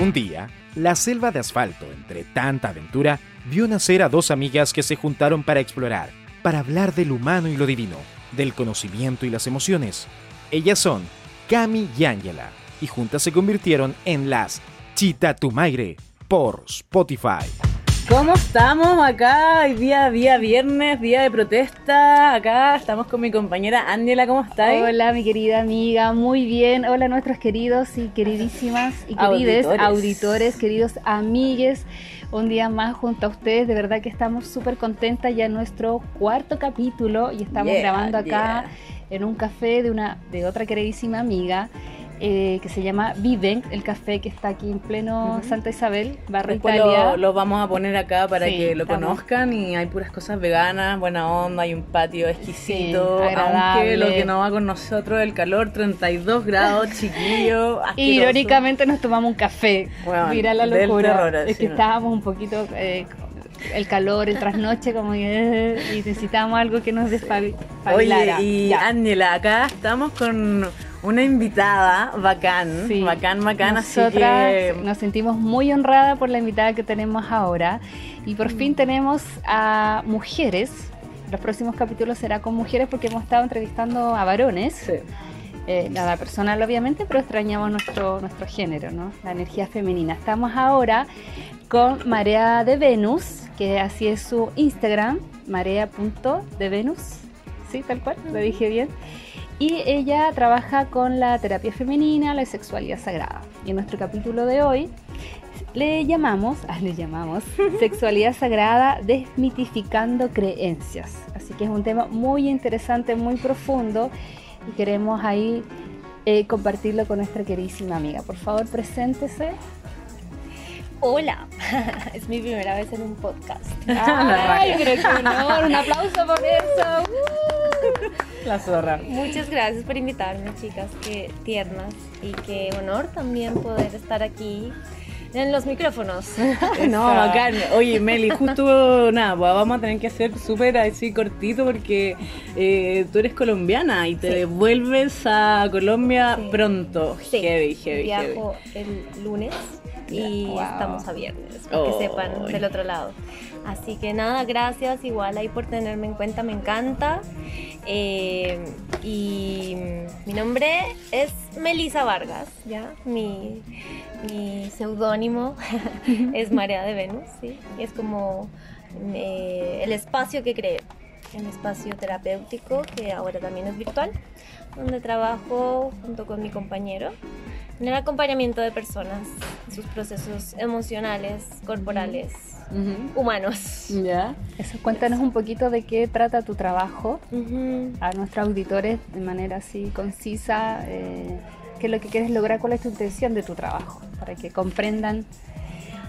Un día, la selva de asfalto, entre tanta aventura, vio nacer a dos amigas que se juntaron para explorar, para hablar del humano y lo divino, del conocimiento y las emociones. Ellas son Cami y Angela, y juntas se convirtieron en las Chitatumaire por Spotify. ¿Cómo estamos acá? Hoy día, día viernes, día de protesta. Acá estamos con mi compañera Ángela, ¿cómo estás? Hola, mi querida amiga, muy bien. Hola, nuestros queridos y queridísimas y querides Auditores. auditores, queridos amigues. Un día más junto a ustedes, de verdad que estamos súper contentas ya en nuestro cuarto capítulo y estamos Yeah, grabando acá en un café de una de otra queridísima amiga eh, que se llama Viven, el café que está aquí en pleno. Santa Isabel, barrio Después Italia. lo, lo vamos a poner acá para Sí, que lo estamos. conozcan y hay puras cosas veganas, buena onda, hay un patio exquisito, Sí, aunque lo que no va con nosotros el calor, 32 grados, chiquillo, asqueroso. Irónicamente nos tomamos un café. Bueno, Mira la locura. terror, es que estábamos un poquito eh, el calor, el trasnoche, como que eh, y necesitábamos algo que nos despabilara. Oye, y Ángela, acá estamos con una invitada bacán, Sí. bacán, bacán, así Nosotras que... nos sentimos muy honradas por la invitada que tenemos ahora y por fin tenemos a mujeres. Los próximos capítulos será con mujeres porque hemos estado entrevistando a varones. Sí. eh, nada personal obviamente, pero extrañamos nuestro, nuestro género, ¿no? La energía femenina. Estamos ahora con Marea de Venus, que así es su Instagram, marea.devenus, ¿sí? Tal cual, lo dije bien. Y ella trabaja con la terapia femenina, la sexualidad sagrada. Y en nuestro capítulo de hoy le llamamos, ah, le llamamos sexualidad sagrada desmitificando creencias. Así que es un tema muy interesante, muy profundo y queremos ahí eh, compartirlo con nuestra queridísima amiga. Por favor, preséntese. Hola, es mi primera vez en un podcast. Ay, pero qué honor, un aplauso por eso. La zorra. Muchas gracias por invitarme, chicas, qué tiernas y qué honor también poder estar aquí en los micrófonos. No, bacán. Oye, Meli, justo nada, pues vamos a tener que hacer súper así cortito porque eh, tú eres colombiana y te Sí. devuelves a Colombia Sí. pronto. Sí, Heavy, heavy, heavy. Viajo el lunes y Wow. estamos a viernes, para que Oh. sepan del otro lado. Así que nada, gracias igual ahí por tenerme en cuenta, me encanta. Eh, y mi nombre es Melisa Vargas, ¿ya? Mi, mi seudónimo es Marea de Venus, ¿sí? Es como eh, el espacio que creé, el espacio terapéutico que ahora también es virtual, donde trabajo junto con mi compañero en el acompañamiento de personas sus procesos emocionales, corporales, Ujú. humanos. ¿Ya? Eso, cuéntanos un poquito de qué trata tu trabajo Ujú. a nuestros auditores de manera así concisa. eh, ¿Qué es lo que quieres lograr? ¿Cuál es tu intención de tu trabajo? Para que comprendan.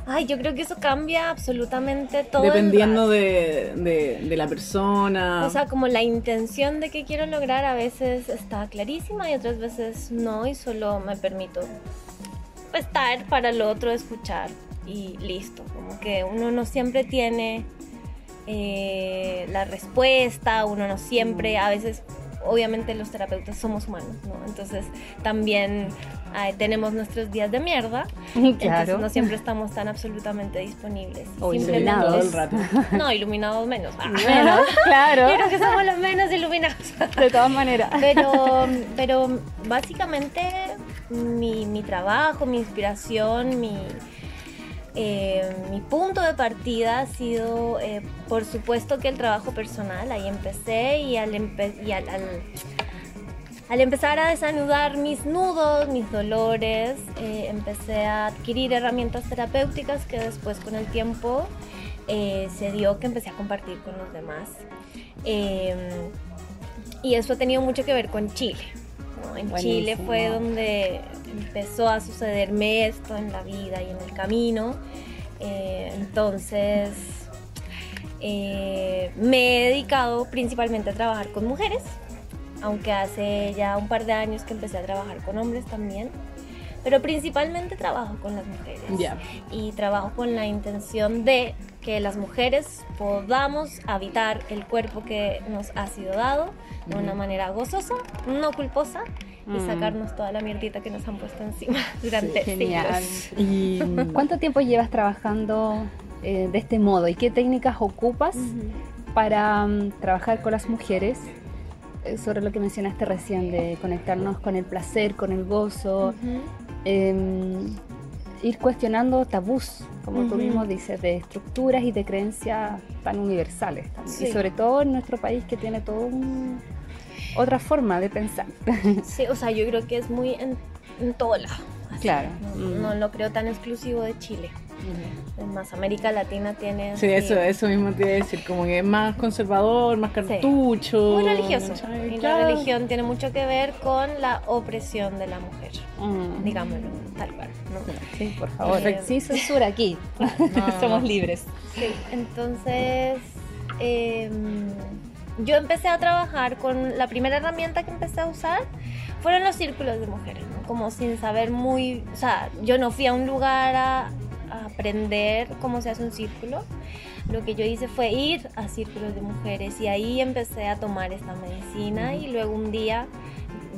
Ay, yo creo que eso cambia absolutamente todo. Dependiendo de, de, de la persona. O sea, como la intención de que quiero lograr a veces está clarísima y otras veces no y solo me permito estar para el otro, escuchar y listo. Como que uno no siempre tiene eh, la respuesta, uno no siempre, a veces, obviamente los terapeutas somos humanos, ¿no? Entonces también eh, tenemos nuestros días de mierda, entonces no siempre estamos tan absolutamente disponibles. O todo el rato. No, iluminados menos. Ah. Bueno, claro, creo que somos los menos iluminados. de todas maneras. Pero, pero básicamente mi, mi trabajo, mi inspiración, mi, eh, mi punto de partida ha sido, eh, por supuesto que el trabajo personal. Ahí empecé y al, empe- y al, al- empezar a desanudar mis nudos, mis dolores, eh, empecé a adquirir herramientas terapéuticas que después con el tiempo eh, se dio que empecé a compartir con los demás. Y eso ha tenido mucho que ver con Chile. ¿No? En Chile fue donde empezó a sucederme esto en la vida y en el camino. Eh, entonces eh, me he dedicado principalmente a trabajar con mujeres, aunque hace ya un par de años que empecé a trabajar con hombres también. Pero principalmente trabajo con las mujeres y trabajo con la intención de que las mujeres podamos habitar el cuerpo que nos ha sido dado de una manera gozosa, no culposa y sacarnos toda la mierdita que nos han puesto encima durante Genial. siglos. Y ¿Cuánto tiempo llevas trabajando eh, de este modo y qué técnicas ocupas para mm, trabajar con las mujeres? eh, sobre lo que mencionaste recién, de conectarnos con el placer, con el gozo, Ujú. em, ir cuestionando tabús, como tú Ujú. mismo dices, de estructuras y de creencias tan universales. también. Sí. Y sobre todo en nuestro país que tiene todo un- otra forma de pensar. Sí, o sea, yo creo que es muy en, en todo lado. así. Claro. No, no lo creo tan exclusivo de Chile. Es más, América Latina tiene... sí, así- eso, eso mismo te iba a decir, como que es más conservador, más cartucho. Muy religioso. Y la religión tiene mucho que ver con la opresión de la mujer, Mm. digámoslo tal cual. ¿no? Sí, por favor. Eh, Sin censura aquí. no, Somos no. libres. Sí, entonces eh, yo empecé a trabajar con la primera herramienta que empecé a usar fueron los círculos de mujeres, ¿no? como sin saber muy, o sea, yo no fui a un lugar a, a aprender cómo se hace un círculo. Lo que yo hice fue ir a círculos de mujeres y ahí empecé a tomar esta medicina y luego un día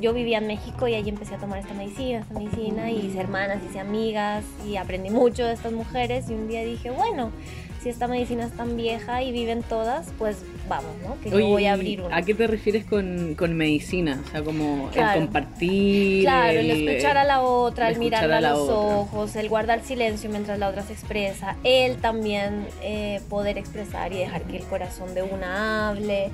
yo vivía en México y ahí empecé a tomar esta medicina, esta medicina y hice hermanas, hice amigas y aprendí mucho de estas mujeres y un día dije, bueno, si esta medicina es tan vieja y viven todas, pues vamos, ¿no? Que yo Oye, voy a abrir una. ¿A qué te refieres con, con medicina? O sea, como Claro. el compartir. Claro, el escuchar a la otra, el el mirarla a los otra. ojos, el guardar silencio mientras la otra se expresa, el también eh, poder expresar y dejar que el corazón de una hable,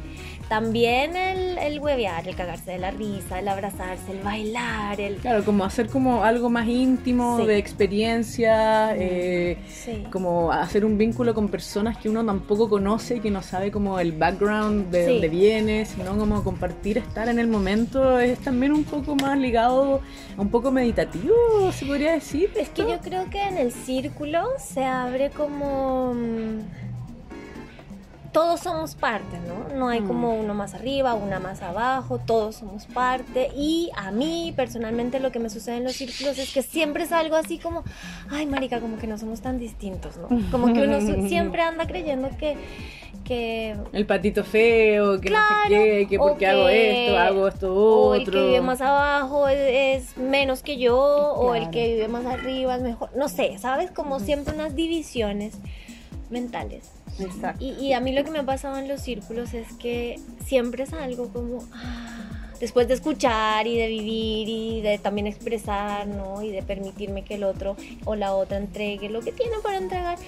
también el, el huevear, el cagarse de la risa, el abrazarse, el bailar, el... Claro, como hacer como algo más íntimo, Sí. de experiencia, eh, Sí. como hacer un vínculo con personas que uno tampoco conoce y que no sabe como el background de dónde viene, sino como compartir, estar en el momento, es también un poco más ligado, un poco meditativo, se podría decir. Es que yo creo que en el círculo se abre como... Todos somos parte, ¿no? No hay como uno más arriba, una más abajo, todos somos parte. Y a mí, personalmente, lo que me sucede en los círculos es que siempre es algo así como, ay, marica, como que no somos tan distintos, ¿no? Como que uno siempre anda creyendo que... que El patito feo, que no sé qué, que o porque hago esto, hago esto o otro. el que vive más abajo es, es menos que yo, o el que vive más arriba es mejor. No sé, ¿sabes? Como siempre unas divisiones mentales. Exacto. Y, y a mí lo que me ha pasado en los círculos es que siempre es algo como, ah, después de escuchar y de vivir y de también expresar, ¿no? Y de permitirme que el otro o la otra entregue lo que tiene para entregar,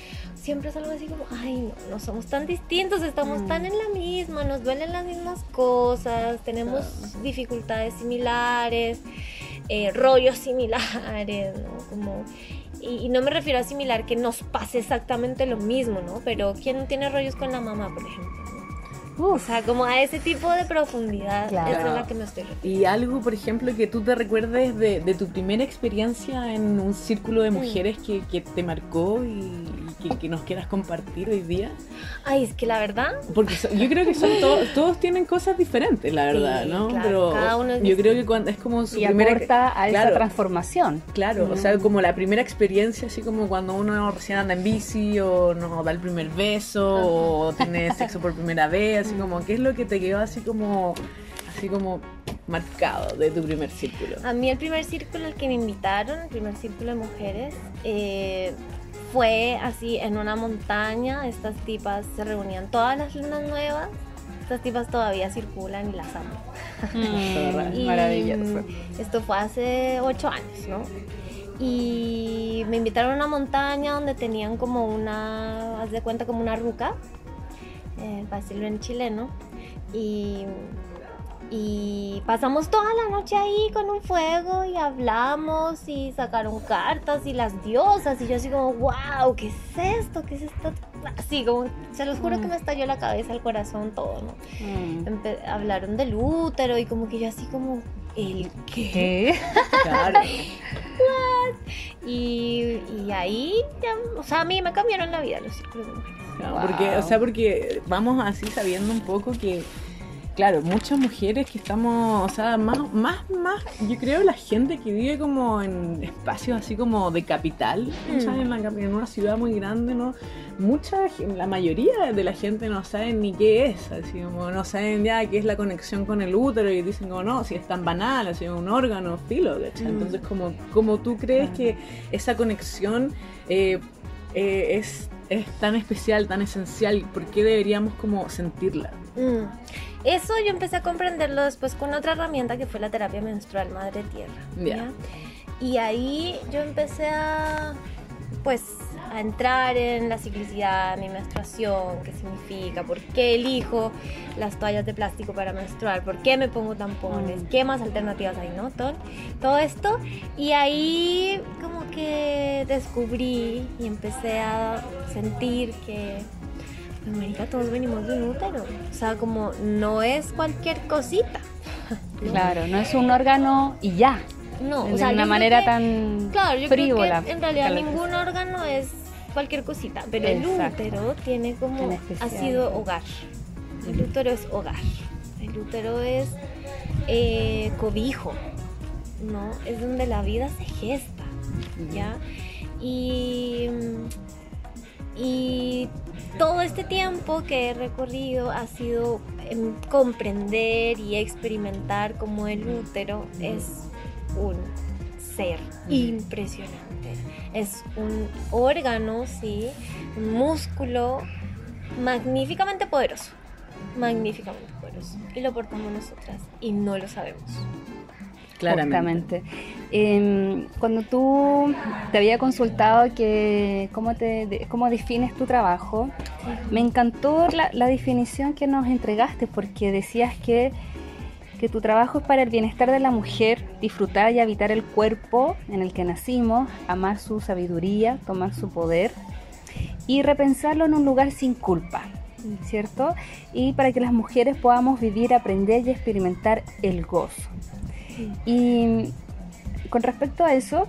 siempre es algo así como, ay, no, no somos tan distintos, estamos Mm. tan en la misma, nos duelen las mismas cosas, tenemos dificultades similares, eh, rollos similares, ¿no? Como, y, no me refiero a similar que nos pase exactamente lo mismo, ¿no? Pero ¿quién tiene rollos con la mamá, por ejemplo? ¿No? O Uf, sea, como a ese tipo de profundidad Claro. es a la que me estoy refiriendo. Y algo, por ejemplo, que tú te recuerdes de, de tu primera experiencia en un círculo de mujeres que, que te marcó y, y que, que nos quieras compartir hoy día. Ay, es que la verdad, Porque so- yo creo que son to- todos tienen cosas diferentes, la verdad, Sí, ¿no? claro, Pero cada uno es yo creo que cuando es como su y primera aporta a esa claro. transformación. Claro, o sea, como la primera experiencia, así como cuando uno recién anda en bici o no da el primer beso o tiene sexo por primera vez, así como, ¿qué es lo que te quedó así como, así como marcado de tu primer círculo? a mí el primer círculo al que me invitaron, el primer círculo de mujeres, eh, fue así en una montaña. Estas tipas se reunían todas las lunas nuevas. Estas tipas todavía circulan y las amo. Mm, maravilloso. Esto fue hace ocho años, ¿no? Y me invitaron a una montaña donde tenían como una, haz de cuenta, como una ruca, eh, en chileno. Y, y pasamos toda la noche ahí con un fuego y hablamos y sacaron cartas y las diosas. Y yo así como, wow, ¿qué es esto? ¿Qué es esto? Así como, se los juro que me estalló la cabeza, el corazón, todo, ¿no? Mm. Hablaron del útero y como que yo así como, ¿el qué? ¿Qué? Claro. Y, y ahí, ya, o sea, a mí me cambiaron la vida los círculos de mujeres. No, Wow. porque, o sea, porque vamos así sabiendo un poco que claro, muchas mujeres que estamos, o sea, más, más, más, yo creo la gente que vive como en espacios así como de capital, Mm. ¿sabes? En, la capi- en una ciudad muy grande, ¿no? Mucha, la mayoría de la gente no saben ni qué es, así como no saben ya qué es la conexión con el útero y dicen como no, si es tan banal, así un órgano, filo, ¿cachai? Mm. Entonces, como, como tú crees que esa conexión eh, eh, es, es tan especial, tan esencial, ¿por qué deberíamos como sentirla? Mm. Eso yo empecé a comprenderlo después con otra herramienta que fue la terapia menstrual Madre Tierra. Y ahí yo empecé a, pues, a entrar en la ciclicidad, mi menstruación, qué significa, por qué elijo las toallas de plástico para menstruar, por qué me pongo tampones, Mm. qué más alternativas hay, ¿no? Todo, todo esto. Y ahí como que descubrí y empecé a sentir que pues, marica, todos venimos de un útero. O sea, como no es cualquier cosita. Claro, no es un órgano y ya. No, de o sea, yo una manera que- tan Claro, yo frívola. creo que en realidad ningún órgano es cualquier cosita, pero el útero tiene como En ha sido hogar. El útero es hogar. El útero es eh, cobijo, ¿no? Es donde la vida se gesta, ¿ya? Y, y todo este tiempo que he recorrido ha sido em, comprender y experimentar cómo el útero es un ser impresionante. Es un órgano, sí, un músculo magníficamente poderoso. Magníficamente poderoso. Y lo portamos nosotras y no lo sabemos. Justamente. Em, cuando tú te había consultado que cómo, te, de- cómo defines tu trabajo, me encantó la, la definición que nos entregaste porque decías que, que tu trabajo es para el bienestar de la mujer, disfrutar y habitar el cuerpo en el que nacimos, amar su sabiduría, tomar su poder y repensarlo en un lugar sin culpa. ¿Cierto? Y para que las mujeres podamos vivir, aprender y experimentar el gozo. Y con respecto a eso,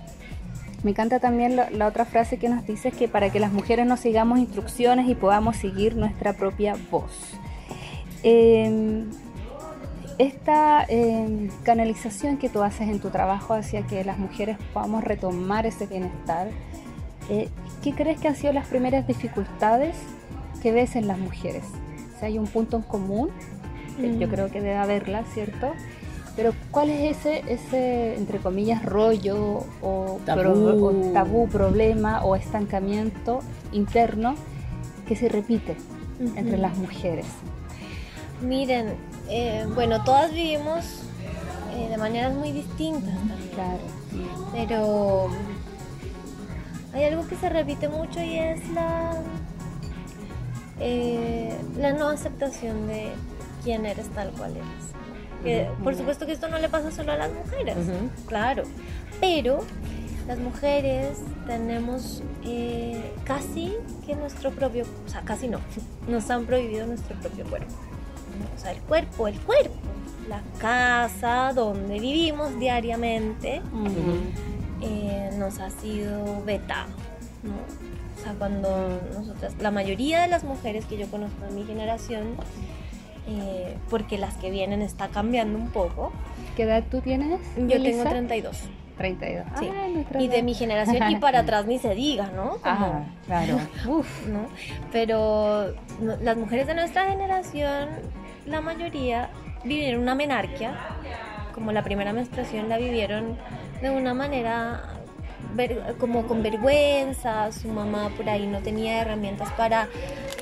me encanta también la, otra frase que nos dice que para que las mujeres no sigamos instrucciones y podamos seguir nuestra propia voz. Eh, esta eh, canalización que tú haces en tu trabajo hacia que las mujeres podamos retomar ese bienestar, eh, ¿qué crees que han sido las primeras dificultades que ves en las mujeres? Si hay un punto en común, que yo Mm. creo que debe haberla, ¿cierto? Pero ¿cuál es ese, ese entre comillas, rollo o Tabú. pro- o tabú, problema o estancamiento interno que se repite entre las mujeres? Miren, eh, bueno, todas vivimos eh, de maneras muy distintas. Claro. Pero hay algo que se repite mucho y es la, eh, la no aceptación de quién eres tal cual eres. Que, por supuesto que esto no le pasa solo a las mujeres, claro, pero las mujeres tenemos eh, casi que nuestro propio, o sea, casi no, nos han prohibido nuestro propio cuerpo. ¿No? O sea, el cuerpo, el cuerpo, la casa donde vivimos diariamente, eh, nos ha sido vetado, ¿no? O sea, cuando nosotras, la mayoría de las mujeres que yo conozco de mi generación, eh, porque las que vienen está cambiando un poco, ¿Qué edad tú tienes? yo tengo Elisa? 32. 32. Sí. Ah, Y de mi generación y para atrás ni se diga, ¿no? Como- Ah, claro. Uf. ¿no? Pero no- las mujeres de nuestra generación, la mayoría vivieron una menarquia, como la primera menstruación la vivieron de una manera ver- como con vergüenza, su mamá por ahí no tenía herramientas para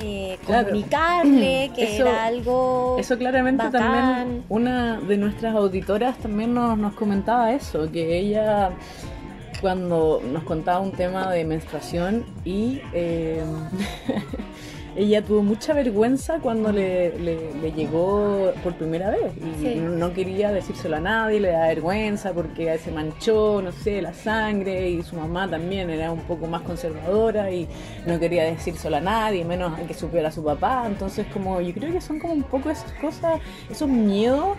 eh, Claro. comunicarle que Eso- era algo Eso claramente bacán. también, una de nuestras auditoras también nos, nos comentaba eso, que ella cuando nos contaba un tema de menstruación y eh, ella tuvo mucha vergüenza cuando le, le- le llegó por primera vez y Sí. no, quería decírselo a nadie, le da vergüenza porque se manchó, no sé, la sangre y su mamá también era un poco más conservadora y no quería decírselo a nadie, menos a que supiera a su papá, entonces como yo creo que son como un poco esas cosas, esos miedos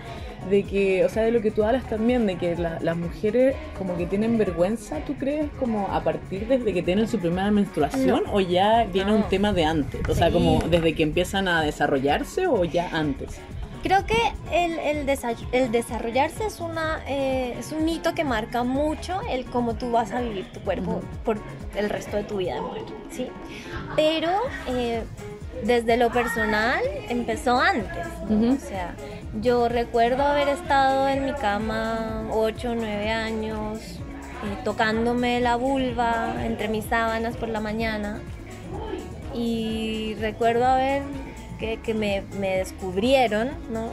de que, o sea, de lo que tú hablas también, de que la- las mujeres como que tienen vergüenza, ¿tú crees? Como a partir desde que tienen su primera menstruación o ya viene No. un tema de antes, o sea, como desde que empiezan a desarrollarse o ya antes. Creo que el, el, desa- el desarrollarse es, una, eh, es un hito que marca mucho el cómo tú vas a vivir tu cuerpo por el resto de tu vida ¿sí? Pero eh, desde lo personal empezó antes. O sea, yo recuerdo haber estado en mi cama 8 o 9 años, eh, tocándome la vulva entre mis sábanas por la mañana y recuerdo haber que, que me, me descubrieron, ¿no?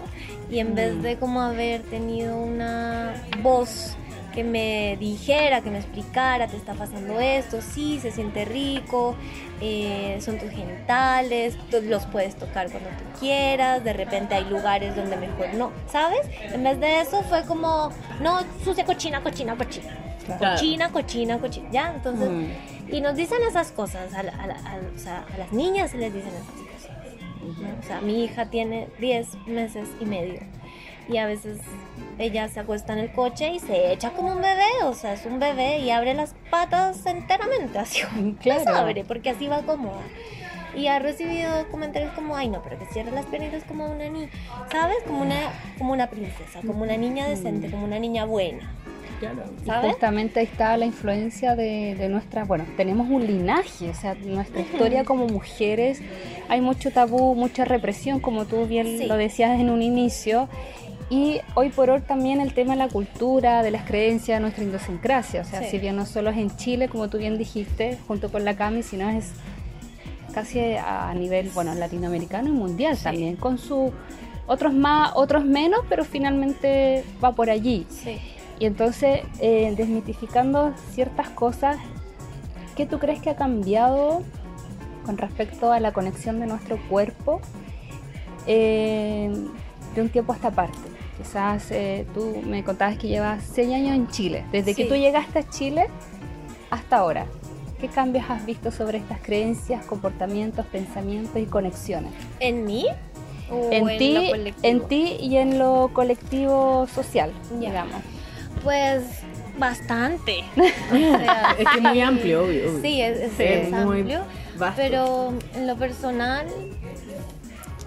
Y en vez de como haber tenido una voz que me dijera, que me explicara, te está pasando esto, sí, se siente rico, eh, son tus genitales, tú los puedes tocar cuando tú quieras, de repente hay lugares donde mejor no, ¿sabes? En vez de eso fue como, no, sucia, cochina, cochina, cochina. Claro. Cochina, cochina, cochina, ¿ya? Entonces, Mm. y nos dicen esas cosas, a, la- a la- a- o sea, a las niñas se les dicen esas cosas. ¿no? O sea, mi hija tiene 10 meses y medio y a veces ella se acuesta en el coche y se echa como un bebé, o sea, es un bebé y abre las patas enteramente, así Claro. las abre, porque así va cómoda. Y ha recibido comentarios como, ay no, pero que cierre las piernitas como una niña, ¿sabes? Como una, como una princesa, como una niña decente, como una niña buena, Claro. Y ¿sabes? justamente ahí está la influencia de, de nuestra, bueno, tenemos un linaje, o sea, nuestra historia como mujeres, hay mucho tabú, mucha represión, como tú bien Sí. lo decías en un inicio, y hoy por hoy también el tema de la cultura, de las creencias, de nuestra idiosincrasia, o sea, Sí. si bien no solo es en Chile, como tú bien dijiste, junto con la Cami, sino es casi a nivel, bueno, latinoamericano y mundial Sí. también, con su... Otros más, otros menos, pero finalmente va por allí. Sí. Y entonces, eh, desmitificando ciertas cosas, ¿qué tú crees que ha cambiado con respecto a la conexión de nuestro cuerpo eh, de un tiempo a esta parte? Quizás eh, tú me contabas que llevas seis años en Chile. Desde que Sí. tú llegaste a Chile hasta ahora, ¿qué cambios has visto sobre estas creencias, comportamientos, pensamientos y conexiones? ¿En mí? ¿O En, lo ti, colectivo? en ti y en lo colectivo social, Ya. digamos. Pues bastante. O sea, Es que es muy sí. amplio, obvio, obvio. Sí, es, es- Sí, es muy amplio. vasto. Pero en lo personal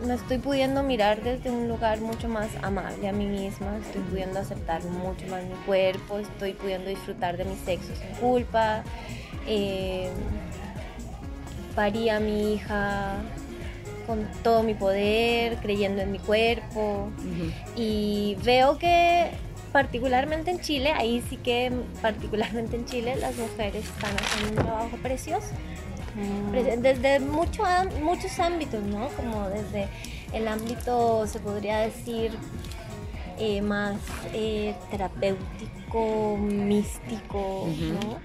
me estoy pudiendo mirar desde un lugar mucho más amable a mí misma, estoy pudiendo aceptar mucho más mi cuerpo, estoy pudiendo disfrutar de mi sexo sin culpa. eh, parí a mi hija con todo mi poder, creyendo en mi cuerpo. Y veo que particularmente en Chile, ahí sí que particularmente en Chile las mujeres están haciendo un trabajo precioso. Desde mucho, muchos ámbitos, ¿no? Como desde el ámbito, se podría decir, eh, más eh, terapéutico, místico. ¿no?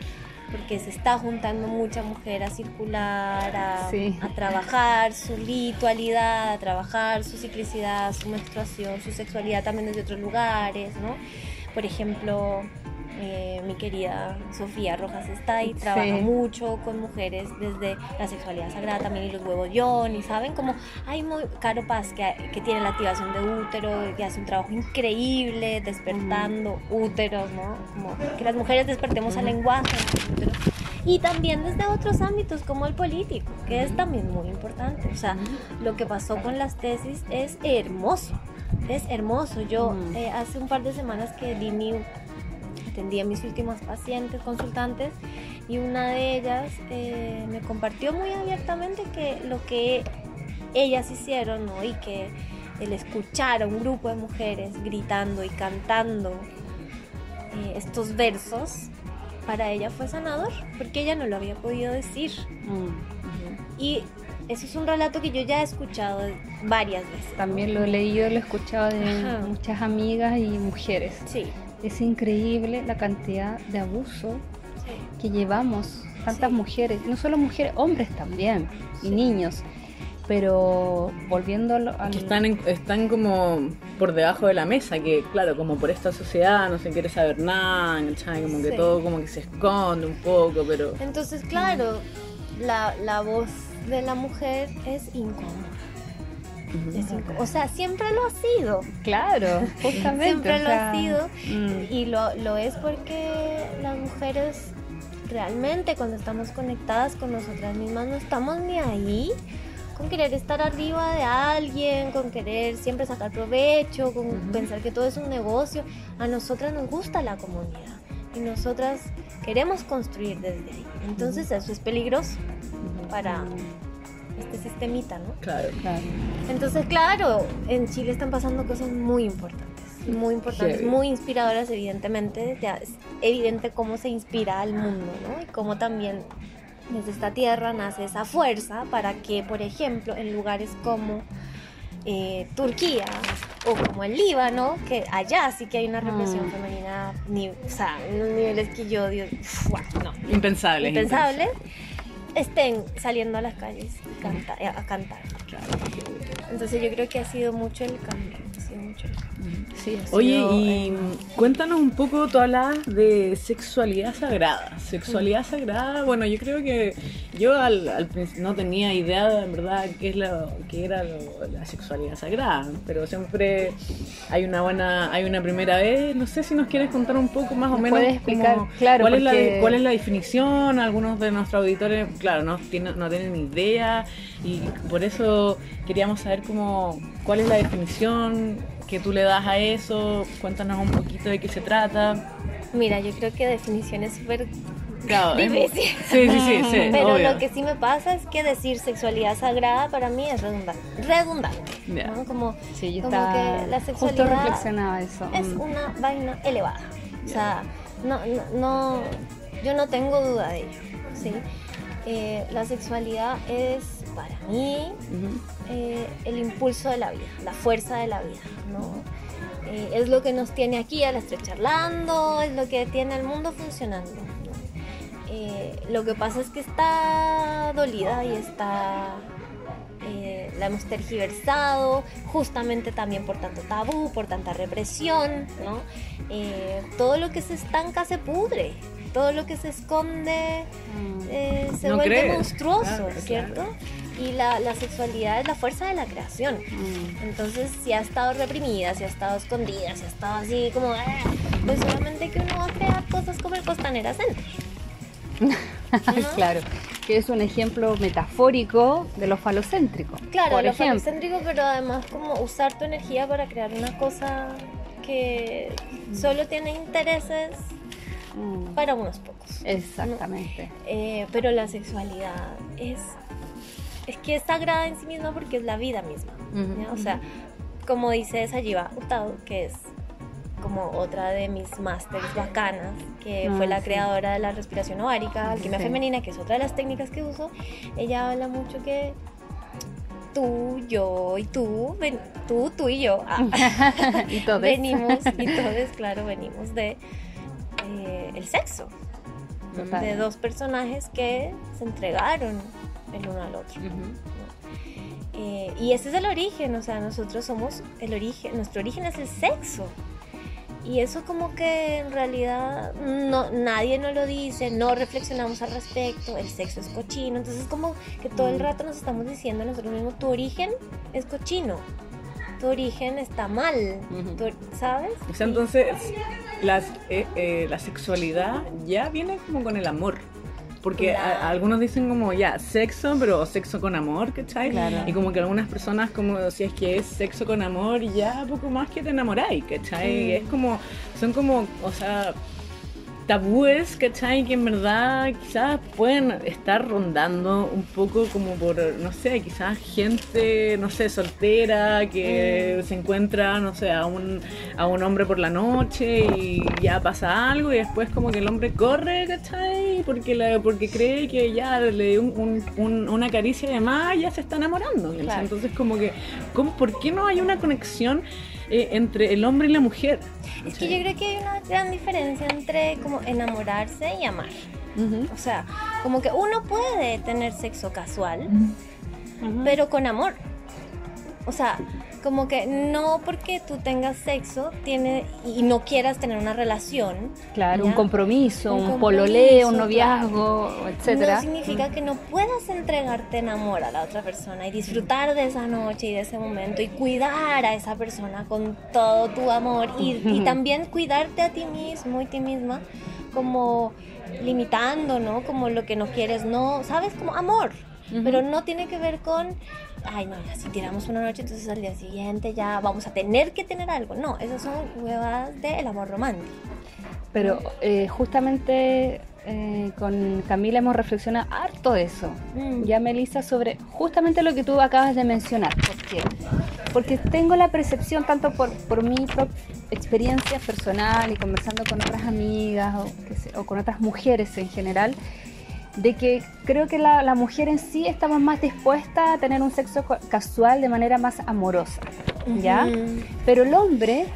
Porque se está juntando mucha mujer a circular, a, Sí. a trabajar su ritualidad, a trabajar su ciclicidad, su menstruación, su sexualidad también desde otros lugares, ¿no? Por ejemplo, eh, mi querida Sofía Rojas está y trabaja Sí. mucho con mujeres desde la sexualidad sagrada también y los huevos y saben como hay muy Caro Paz que, que tiene la activación de útero que hace un trabajo increíble despertando úteros no como que las mujeres despertemos al lenguaje los úteros. y también desde otros ámbitos como el político que es también muy importante o sea lo que pasó con las tesis es hermoso es hermoso yo Mm. eh, hace un par de semanas que di mi atendí a mis últimas pacientes, consultantes, y una de ellas eh, me compartió muy abiertamente que lo que ellas hicieron, ¿no? Y que el escuchar a un grupo de mujeres gritando y cantando eh, estos versos, para ella fue sanador, porque ella no lo había podido decir. Mm. Y eso es un relato que yo ya he escuchado varias veces. También lo he leído, lo he escuchado de Ajá. muchas amigas y mujeres. Sí, Es increíble la cantidad de abuso sí. que llevamos, tantas Sí. mujeres, no solo mujeres, hombres también, y Sí. niños. Pero volviendo al... Que están, en- están como por debajo de la mesa, que claro, como por esta sociedad no se quiere saber nada, ¿cachai? Como que Sí. todo como que se esconde un poco, pero... Entonces, claro, la, la voz de la mujer es incómoda. Incó- o sea, siempre lo ha sido. Claro, justamente. Siempre o lo ha sido. mm, Y lo, lo es porque las mujeres realmente cuando estamos conectadas con nosotras mismas no estamos ni ahí con querer estar arriba de alguien, con querer siempre sacar provecho, con pensar que todo es un negocio. A nosotras nos gusta la comunidad y nosotras queremos construir desde ahí. Entonces eso es peligroso para este sistemita, ¿no? Claro. Claro. Entonces, claro, en Chile están pasando cosas muy importantes, muy importantes, Heavy. muy inspiradoras, evidentemente. Ya es evidente cómo se inspira al mundo, ¿no? Y cómo también desde esta tierra nace esa fuerza para que, por ejemplo, en lugares como eh, Turquía o como el Líbano, que allá sí que hay una represión Mm. femenina, ni, o sea, unos niveles que yo, Dios, ¡fua! no, Impensable. impensables, estén saliendo a las calles canta- a cantar. Entonces yo creo que ha sido mucho el cambio. Ha sido mucho el cambio. Sí, ha Oye, y eh, cuéntanos un poco, tú hablabas de sexualidad sagrada. Sexualidad sagrada, bueno, yo creo que yo al, al principio no tenía idea en verdad qué, es lo, qué era lo- la sexualidad sagrada, pero siempre hay una buena, hay una primera vez. No sé si nos quieres contar un poco más o ¿Nos menos explicar? Claro, cuál, es la, cuál es la definición. Algunos de nuestros auditores, claro, no tienen, no tienen idea y por eso queríamos saber cómo, cuál es la definición que tú le das a eso. Cuéntanos un poquito de qué se trata. Mira, yo creo que definición es súper Claro, es- difícil. Sí, sí, sí, sí, Pero obvio. lo que sí me pasa es que decir sexualidad sagrada para mí es redundante. redundante Ya. ¿no? Como Sí, yo como estaba, que la justo sexualidad reflexionaba eso. es mm. una vaina elevada. O sea, no, no, no- yo no tengo duda de ello. ¿sí? Eh, la sexualidad es para mí eh, el impulso de la vida, la fuerza de la vida, ¿no? Eh, es lo que nos tiene aquí a las tres charlando, es lo que tiene al mundo funcionando. ¿no? Eh, lo que pasa es que está dolida y está... eh, la hemos tergiversado, justamente también por tanto tabú, por tanta represión, ¿no? Eh, todo lo que se estanca se pudre, todo lo que se esconde Mm. eh, se No vuelve crees. monstruoso, Claro, ¿cierto? Y la, la sexualidad es la fuerza de la creación. Mm. Entonces, si ha estado reprimida, si ha estado escondida, si ha estado así como... "Ah", Pues solamente que uno va a crear cosas como el Costanera Center. ¿no? claro, que es un ejemplo metafórico de lo falocéntrico. Claro, lo ejemplo. falocéntrico, pero además como usar tu energía para crear una cosa que solo tiene intereses Mm. para unos pocos. Exactamente. Eh, pero la sexualidad es, es que es sagrada en sí misma porque es la vida misma. O sea, como dice Sayiva Hurtado, que es como otra de mis másteres bacanas, que Ah, fue la sí. creadora de la respiración ovárica, alquimia Sí. femenina, que es otra de las técnicas que uso, ella habla mucho que tú, yo y tú, ven- tú, tú y yo, ah, y todo venimos, y todos, claro, venimos de eh, el sexo Total. de dos personajes que se entregaron el uno al otro. Eh, y ese es el origen, o sea, nosotros somos el origen, nuestro origen es el sexo. Y eso como que en realidad no, nadie nos lo dice, no reflexionamos al respecto, el sexo es cochino, entonces como que todo el Mm. rato nos estamos diciendo a nosotros mismos, tu origen es cochino, tu origen está mal, tu- ¿sabes? O sea, entonces las, eh, eh, la sexualidad ya viene como con el amor. Porque a- algunos dicen como ya, sexo, pero sexo con amor, ¿cachai? Claro. Y como que algunas personas como si es que es sexo con amor, ya poco más que te enamoráis, ¿cachai? Mm. Es como, son como, o sea, tabúes, ¿cachai? Que en verdad quizás pueden estar rondando un poco como por, no sé, quizás gente, no sé, soltera que se encuentra, no sé, a un, a un hombre por la noche y ya pasa algo y después como que el hombre corre, ¿cachai? Porque, la, porque cree que ya le dio un- un- un- una caricia de más ya se está enamorando. Entonces como que, ¿cómo, ¿por qué no hay una conexión eh, entre el hombre y la mujer? Es que yo creo que hay una gran diferencia entre como enamorarse y amar. O sea, como que uno puede tener sexo casual, pero con amor. O sea, como que no porque tú tengas sexo tiene y no quieras tener una relación, Claro, ¿ya? un compromiso, Un pololeo, un claro. noviazgo, etcétera. no significa que no puedas entregarte en amor a la otra persona y disfrutar de esa noche y de ese momento y cuidar a esa persona con todo tu amor y, y también cuidarte a ti mismo y ti misma como limitando, ¿no? Como lo que no quieres, no, ¿sabes? Como amor. pero no tiene que ver con, ay, no, si tiramos una noche, entonces al día siguiente ya vamos a tener que tener algo. No, esas son huevas del amor romántico. Pero eh, justamente eh, con Camila hemos reflexionado harto de eso. Mm. Ya, Melissa, sobre justamente lo que tú acabas de mencionar. ¿Por qué? Porque tengo la percepción, tanto por, por mi experiencia personal y conversando con otras amigas o, sé, o con otras mujeres en general, de que creo que la, la mujer en sí estamos más dispuesta a tener un sexo ca- casual de manera más amorosa. ¿Ya? Pero el hombre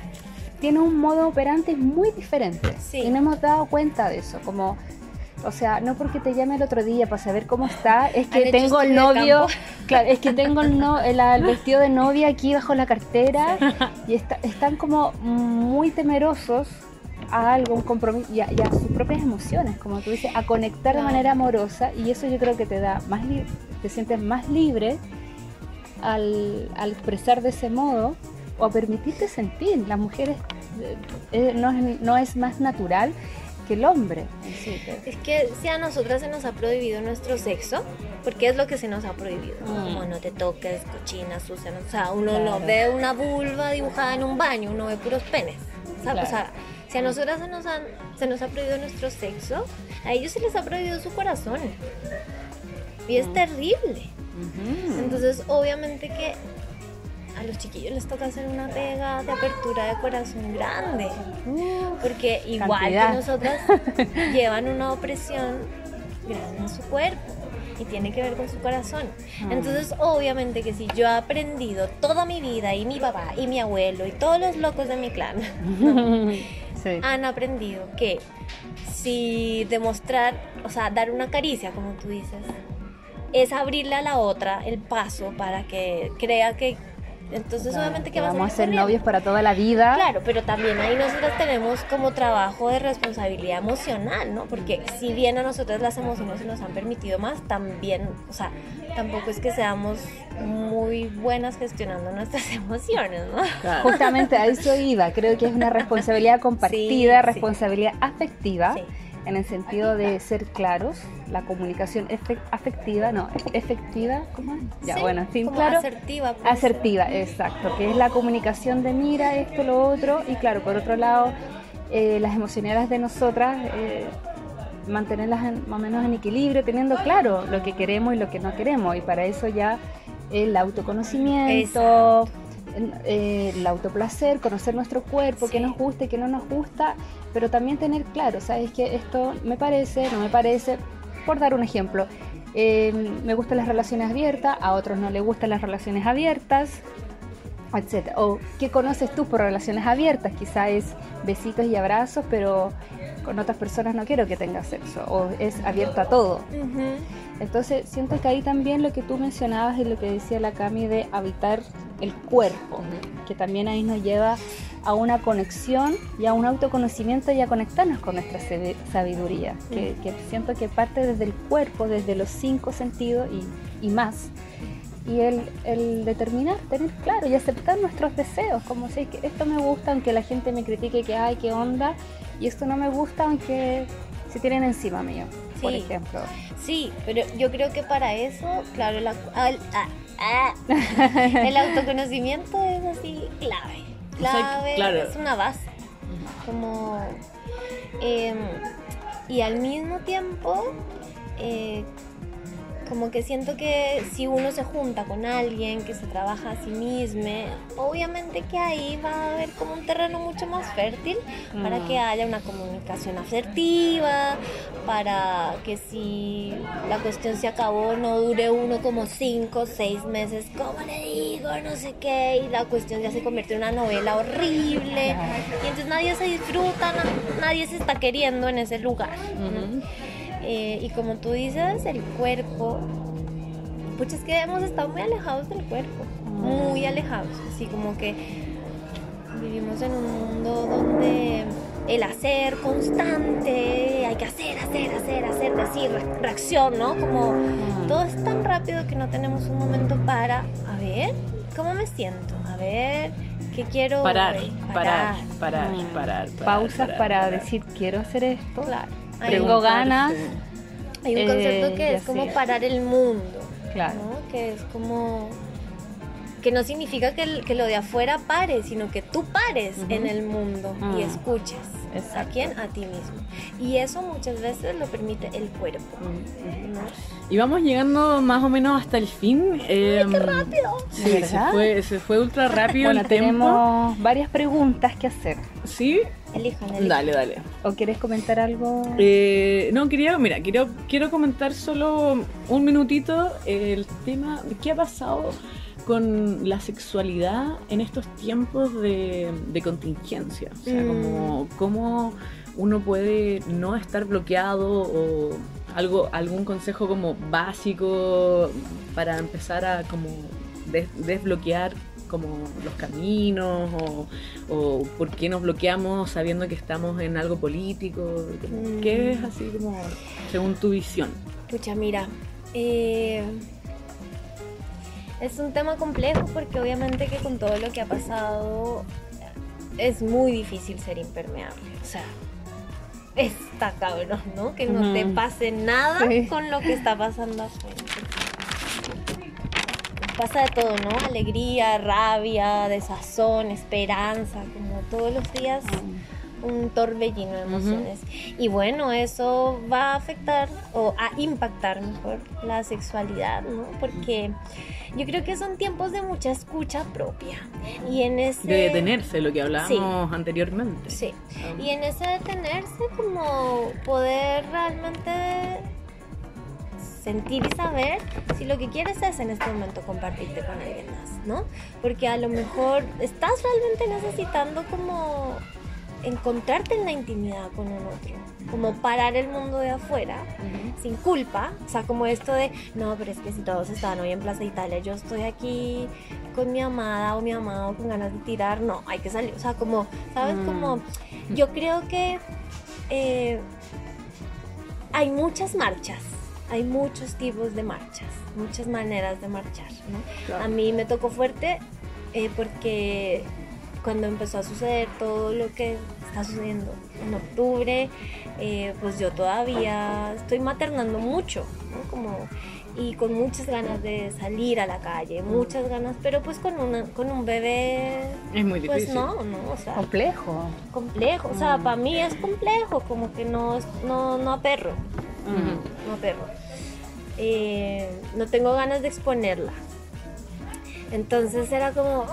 tiene un modo operante muy diferente. Sí. Y no hemos dado cuenta de eso. Como, o sea, no porque te llame el otro día para saber cómo está, es que tengo el novio, claro, es que tengo el, no, el, el vestido de novia aquí bajo la cartera y está- están como muy temerosos a algo, un compromiso y a, y a sus propias emociones, como tú dices, a conectar de manera amorosa y eso yo creo que te da más, te sientes más libre al, al expresar de ese modo o a permitirte sentir. Las mujeres eh, eh, no, es, no es más natural que el hombre. sí, que- Es que si a nosotras se nos ha prohibido nuestro sexo, porque es lo que se nos ha prohibido. Mm. Como no te toques, cochina, sucia. no- O sea, uno Claro. no ve una vulva dibujada en un baño, uno ve puros penes. O sea, Claro. o sea, si a nosotras se nos, han, se nos ha prohibido nuestro sexo, a ellos se les ha prohibido su corazón. Y es Mm. terrible. Entonces, obviamente que a los chiquillos les toca hacer una pega de apertura de corazón grande. Porque igual Cantidad. que nosotras llevan una opresión grande en su cuerpo y tiene que ver con su corazón. Ah. Entonces, obviamente que si yo he aprendido toda mi vida y mi papá y mi abuelo y todos los locos de mi clan Han aprendido que si demostrar, o sea, dar una caricia, como tú dices, es abrirle a la otra el paso para que crea que entonces Claro, obviamente que vamos a ser corriendo. novios para toda la vida. Claro, pero también ahí nosotros tenemos como trabajo de responsabilidad emocional, ¿no? Porque si bien a nosotros las emociones se nos han permitido más, también, o sea, tampoco es que seamos muy buenas gestionando nuestras emociones, ¿no? Justamente a eso iba. Creo que es una responsabilidad compartida, Sí, sí. responsabilidad afectiva. Sí. En el sentido de ser claros, la comunicación afectiva, no, efectiva, ¿cómo es? Ya, Sí, bueno, en fin, claro. asertiva. Asertiva, exacto, que es la comunicación de mira esto, lo otro, y claro, por otro lado, eh, las emocionales de nosotras, eh, mantenerlas en- más o menos en equilibrio, teniendo claro lo que queremos y lo que no queremos, y para eso ya el autoconocimiento, en- eh, el autoplacer, conocer nuestro cuerpo, Sí. qué nos gusta y qué no nos gusta, pero también tener claro, ¿sabes? Que esto me parece, no me parece, por dar un ejemplo. eh, me gustan las relaciones abiertas, a otros no les gustan las relaciones abiertas, etc. O qué conoces tú por relaciones abiertas, quizá es besitos y abrazos, pero con otras personas no quiero que tengas sexo, o es abierto a todo. Entonces siento que ahí también lo que tú mencionabas y lo que decía la Cami de habitar el cuerpo, que también ahí nos lleva a una conexión y a un autoconocimiento y a conectarnos con nuestra sabi- sabiduría, que, que siento que parte desde el cuerpo, desde los cinco sentidos y, y más. Y el, el determinar, tener claro y aceptar nuestros deseos, como si que esto me gusta aunque la gente me critique que ay, qué onda, y esto no me gusta aunque se tienen encima mío, por ejemplo. Sí, pero yo creo que para eso, claro, la- al- ah, ah, el autoconocimiento es así clave. Clave, claro. es una base. Como. em, y al mismo tiempo, eh, como que siento que si uno se junta con alguien que se trabaja a sí mismo, obviamente que ahí va a haber como un terreno mucho más fértil para Mm. que haya una comunicación asertiva, para que si la cuestión se acabó no dure uno como cinco o seis meses, ¿cómo le digo? No sé qué, y la cuestión ya se convierte en una novela horrible, y entonces nadie se disfruta, na- nadie se está queriendo en ese lugar. ¿no? Eh, y como tú dices, el cuerpo, pucha, es que hemos estado muy alejados del cuerpo, muy alejados, así como que vivimos en un mundo donde el hacer constante, hay que hacer, hacer, hacer, hacer, decir, re- reacción, ¿no? Como todo es tan rápido que no tenemos un momento para, a ver, ¿cómo me siento? A ver, ¿qué quiero? Parar, hoy? parar, parar, Mm. parar, parar, Pausas parar, para parar. decir quiero hacer esto, Claro. Tengo ganas. hay un concepto Eh, que es como sé. parar el mundo. Claro. ¿no? Que es como que no significa que, el- que lo de afuera pare, sino que tú pares Ujú. en el mundo y Ah. escuches. ¿A Exacto. quién? A ti mismo. Y eso muchas veces lo permite el cuerpo. ¿no? Y vamos llegando más o menos hasta el fin. Eh, ¡Qué rápido! Sí, ¿De se fue, se fue ultra rápido Bueno, el tiempo. tenemos varias preguntas que hacer. Sí, Elijan, elijan. dale, dale. ¿O quieres comentar algo? Eh, no, quería, mira, quiero, quiero comentar solo un minutito el tema, ¿qué ha pasado con la sexualidad en estos tiempos de, de contingencia? O sea, Mm. como cómo uno puede no estar bloqueado o algo, algún consejo como básico para empezar a como des- desbloquear como los caminos o, o por qué nos bloqueamos sabiendo que estamos en algo político. como, Mm. ¿Qué es así como según tu visión? Pucha, mira, eh, es un tema complejo porque obviamente que con todo lo que ha pasado es muy difícil ser impermeable. O sea, está cabrón, ¿no? Que no te Ujú. pase nada Sí. con lo que está pasando afuera. Pasa de todo, ¿no? Alegría, rabia, desazón, esperanza, como todos los días un torbellino de emociones. Y bueno, eso va a afectar o a impactar mejor la sexualidad, ¿no? Porque yo creo que son tiempos de mucha escucha propia. Y en ese... De detenerse, lo que hablábamos anteriormente. Sí. Y en ese detenerse como poder realmente sentir y saber si lo que quieres es en este momento compartirte con alguien más, ¿no? Porque a lo mejor estás realmente necesitando como encontrarte en la intimidad con un otro, como parar el mundo de afuera sin culpa, o sea, como esto de, no, pero es que si todos estaban hoy en Plaza Italia, yo estoy aquí con mi amada o mi amado con ganas de tirar, no, hay que salir, o sea, como, ¿sabes? Mm. Como, yo creo que eh, hay muchas marchas, hay muchos tipos de marchas, muchas maneras de marchar, ¿no? Claro. A mí me tocó fuerte eh, porque cuando empezó a suceder todo lo que está sucediendo en octubre, eh, pues yo todavía estoy maternando mucho, ¿no? Como, y con muchas ganas de salir a la calle, muchas ganas, pero pues con, una, con un bebé, Es muy difícil. pues no, no, o sea, Complejo. complejo, o sea, Mm. para mí es complejo, como que no, es- no, no aperro, Mm. no aperro. Eh, no tengo ganas de exponerla. Entonces era como,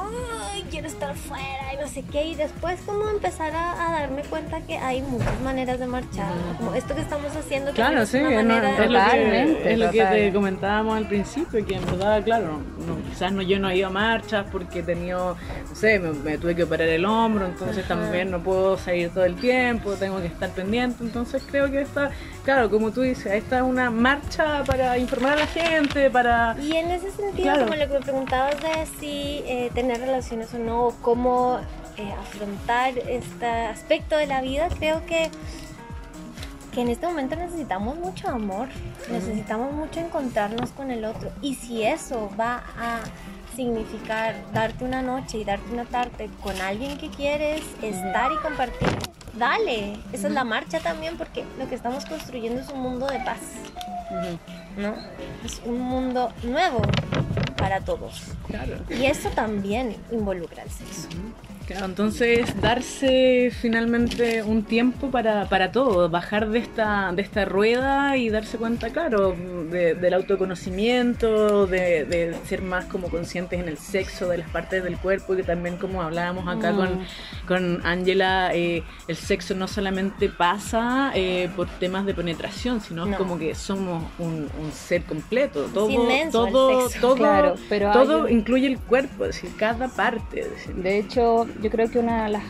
ay, quiero estar fuera y no sé qué. Y después como empezar a, a darme cuenta que hay muchas maneras de marchar. Como esto que estamos haciendo. Claro, sí, es es, una no- manera es lo que, es lo que te comentábamos al principio, que en verdad, claro, no, quizás no, yo no he ido a marchas porque he tenido, no sé, me, me tuve que operar el hombro, entonces Ajá. también no puedo salir todo el tiempo, tengo que estar pendiente, entonces creo que esta, claro, como tú dices, esta es una marcha para informar a la gente, para... Y en ese sentido, Claro. como lo que me preguntabas de si eh, tener relaciones o no, o cómo eh, afrontar este aspecto de la vida, creo que, que en este momento necesitamos mucho amor, necesitamos mucho encontrarnos con el otro. Y si eso va a significar darte una noche y darte una tarde con alguien que quieres, estar y compartir, dale. Esa es la marcha también porque lo que estamos construyendo es un mundo de paz. ¿no? Es un mundo nuevo para todos. Claro. Y eso también involucra el sexo. Claro, entonces darse finalmente un tiempo para, para todo, bajar de esta, de esta rueda y darse cuenta, claro, de- del autoconocimiento, de, de ser más como conscientes en el sexo, de las partes del cuerpo, que también como hablábamos acá Mm. con con Angela, eh, el sexo no solamente pasa eh, por temas de penetración, sino es como que somos un, un ser completo, todo, inmenso el todo, sexo. todo, Claro, pero todo incluye el cuerpo, es decir, cada parte. es decir, De hecho, yo creo que una de las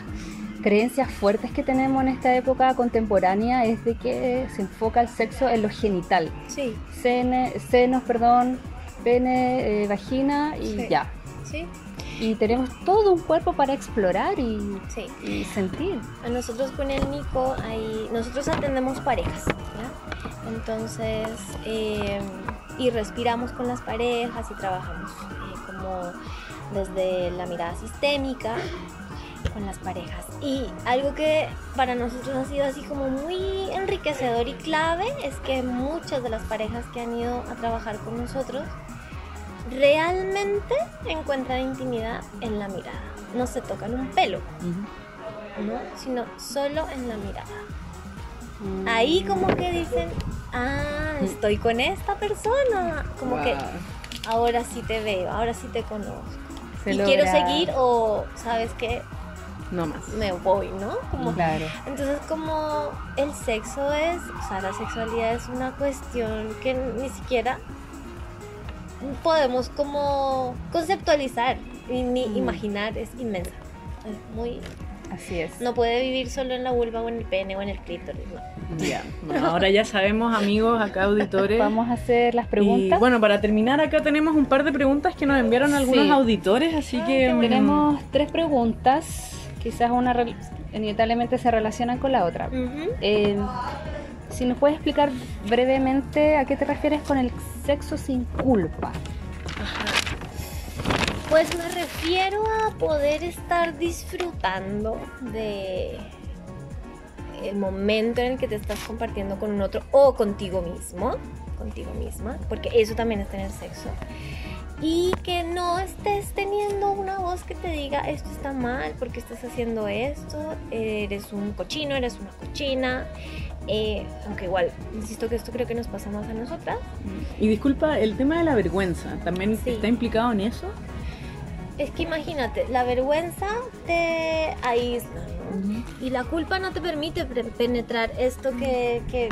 creencias fuertes que tenemos en esta época contemporánea es de que se enfoca el sexo en lo genital. Sí, Sene- senos, perdón, pene, eh, vagina y Sí. ya. sí, Y tenemos todo un cuerpo para explorar y, sí. y sentir. A nosotros con el Nico, hay, nosotros atendemos parejas, ¿ya? Entonces, eh, y respiramos con las parejas y trabajamos eh, como desde la mirada sistémica con las parejas. Y algo que para nosotros ha sido así como muy enriquecedor y clave es que muchas de las parejas que han ido a trabajar con nosotros realmente encuentran intimidad en la mirada. No se tocan un pelo, ¿no? Sino solo en la mirada. Mm. Ahí como que dicen, ah, estoy con esta persona. Como que ahora sí te veo, ahora sí te conozco. Se y quiero seguir o, ¿sabes qué? No más. Me voy, ¿no? Como Claro. entonces como el sexo es, o sea, la sexualidad es una cuestión que ni siquiera podemos como conceptualizar y ni Mm. imaginar, es inmensa. Es muy Así es. no puede vivir solo en la vulva o en el pene o en el clítoris, no. Ya. Bueno, ahora ya sabemos, amigos, acá auditores. Vamos a hacer las preguntas. Y bueno, para terminar, acá tenemos un par de preguntas que nos enviaron algunos Sí. auditores, así que. mm, Tenemos tres preguntas, quizás una inevitablemente se relacionan con la otra. Eh, si nos puedes explicar brevemente a qué te refieres con el sexo sin culpa. Pues me refiero a poder estar disfrutando de el momento en el que te estás compartiendo con un otro o contigo mismo, contigo misma, porque eso también es tener sexo. Y que no estés teniendo una voz que te diga esto está mal, porque estás haciendo esto, eres un cochino, eres una cochina. Eh, aunque igual, insisto que esto creo que nos pasa más a nosotras. Y disculpa, el tema de la vergüenza, ¿también Sí. está implicado en eso? Es que imagínate, la vergüenza te aísla, ¿no? Y la culpa no te permite penetrar esto que, que,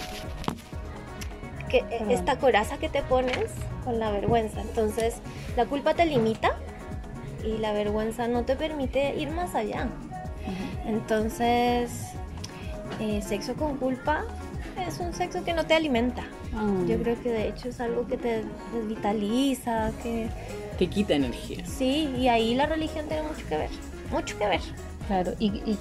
que Perdón. esta coraza que te pones con la vergüenza. Entonces, la culpa te limita y la vergüenza no te permite ir más allá. Entonces, eh, sexo con culpa es un sexo que no te alimenta. Mm. Yo creo que de hecho es algo que te vitaliza, que Que quita energía. sí, y ahí la religión tiene mucho que ver, mucho que ver. Claro, y, y-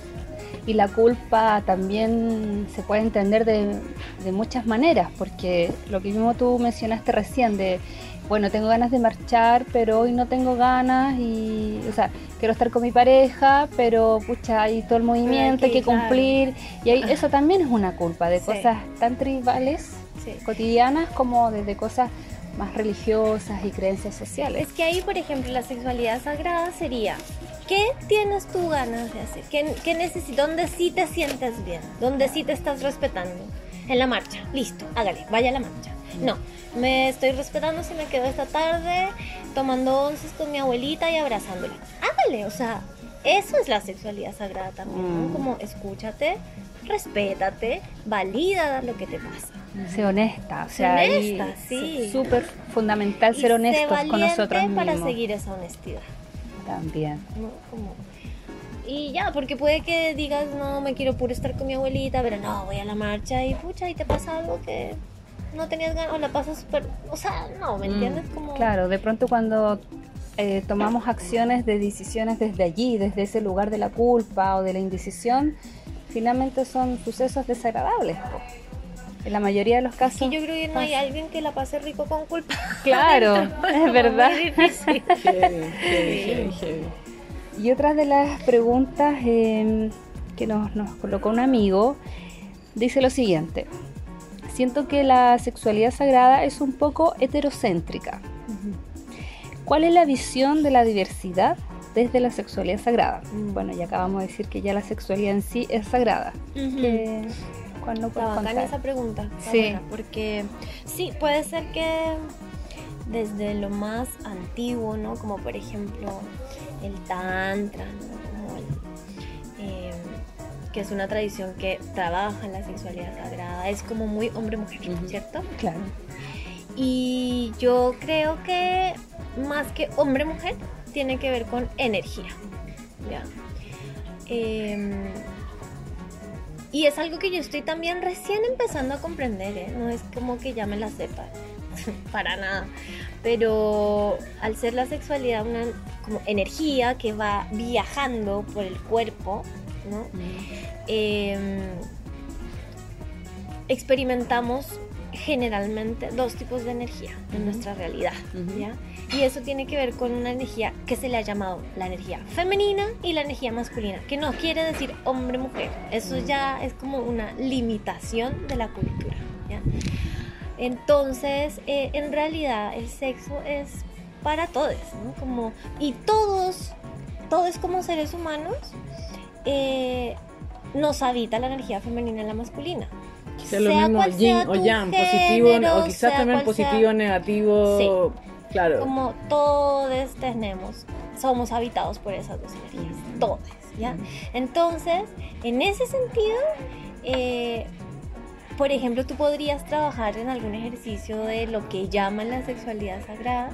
y la culpa también se puede entender de, de muchas maneras, porque lo que mismo tú mencionaste recién, de, bueno, tengo ganas de marchar, pero hoy no tengo ganas, y, o sea, quiero estar con mi pareja, pero pucha, hay todo el movimiento, hay que, claro. cumplir, y ahí, eso también es una culpa, de Sí. cosas tan tribales, Sí. cotidianas, como desde cosas más religiosas y creencias sociales. Es que ahí, por ejemplo, la sexualidad sagrada sería, ¿qué tienes tú ganas de hacer? ¿Qué, qué necesitas? ¿Dónde sí te sientes bien? ¿Dónde sí te estás respetando? En la marcha, listo, hágale, vaya a la marcha. No, me estoy respetando si me quedo esta tarde tomando onces con mi abuelita y abrazándola. Hágale, o sea, eso es la sexualidad sagrada también, ¿no? Mm. Como escúchate, respétate, valida lo que te pasa. Sé honesta, o sea, ahí honesta, es sí. súper fundamental Y ser sé honestos con nosotros mismos. para seguir esa honestidad. También. ¿no? Como- Y ya, porque puede que digas, no, me quiero puro estar con mi abuelita, pero no, voy a la marcha y pucha, y te pasa algo que no tenías ganas, o la pasas súper. O sea, no, ¿me Mm, entiendes? Como... Claro, de pronto cuando eh, tomamos acciones de decisiones desde allí, desde ese lugar de la culpa o de la indecisión, finalmente son sucesos desagradables. En la mayoría de los casos. Que yo creo que no hay alguien que la pase rico con culpa. Claro, es verdad. muy difícil. Heavy, heavy, heavy, heavy. Y otra de las preguntas eh, que nos, nos colocó un amigo dice lo siguiente. Siento que la sexualidad sagrada es un poco heterocéntrica. ¿Cuál es la visión de la diversidad desde la sexualidad sagrada? Mm. Bueno, ya acabamos de decir que ya la sexualidad en sí es sagrada. ¿Qué- ¿Cuál no Está puedes bacana contar? esa pregunta. Sí. buena, porque sí, puede ser que desde lo más antiguo, ¿no? Como por ejemplo el Tantra, ¿no? Como el, eh, que es una tradición que trabaja en la sexualidad sagrada, es como muy hombre-mujer, Ujú. ¿cierto? Claro. Y yo creo que más que hombre-mujer, tiene que ver con energía. ¿ya? Em, y es algo que yo estoy también recién empezando a comprender, ¿eh? no es como que ya me la sepa, para nada. Pero al ser la sexualidad una como energía que va viajando por el cuerpo, ¿no? Em, experimentamos generalmente dos tipos de energía en nuestra realidad. Y eso tiene que ver con una energía que se le ha llamado la energía femenina y la energía masculina, que no quiere decir hombre-mujer. Eso ya es como una limitación de la cultura, ¿ya? Entonces, eh, en realidad, el sexo es para todos, ¿no? Como, y todos, todos como seres humanos, eh, nos habita la energía femenina y la masculina. Sea lo mismo cual yin sea o yang, positivo género, o quizás también cual sea- positivo, negativo. Claro. Como todos tenemos, somos habitados por esas dos energías, todos, ¿ya? Entonces, en ese sentido, eh, por ejemplo, tú podrías trabajar en algún ejercicio de lo que llaman la sexualidad sagrada,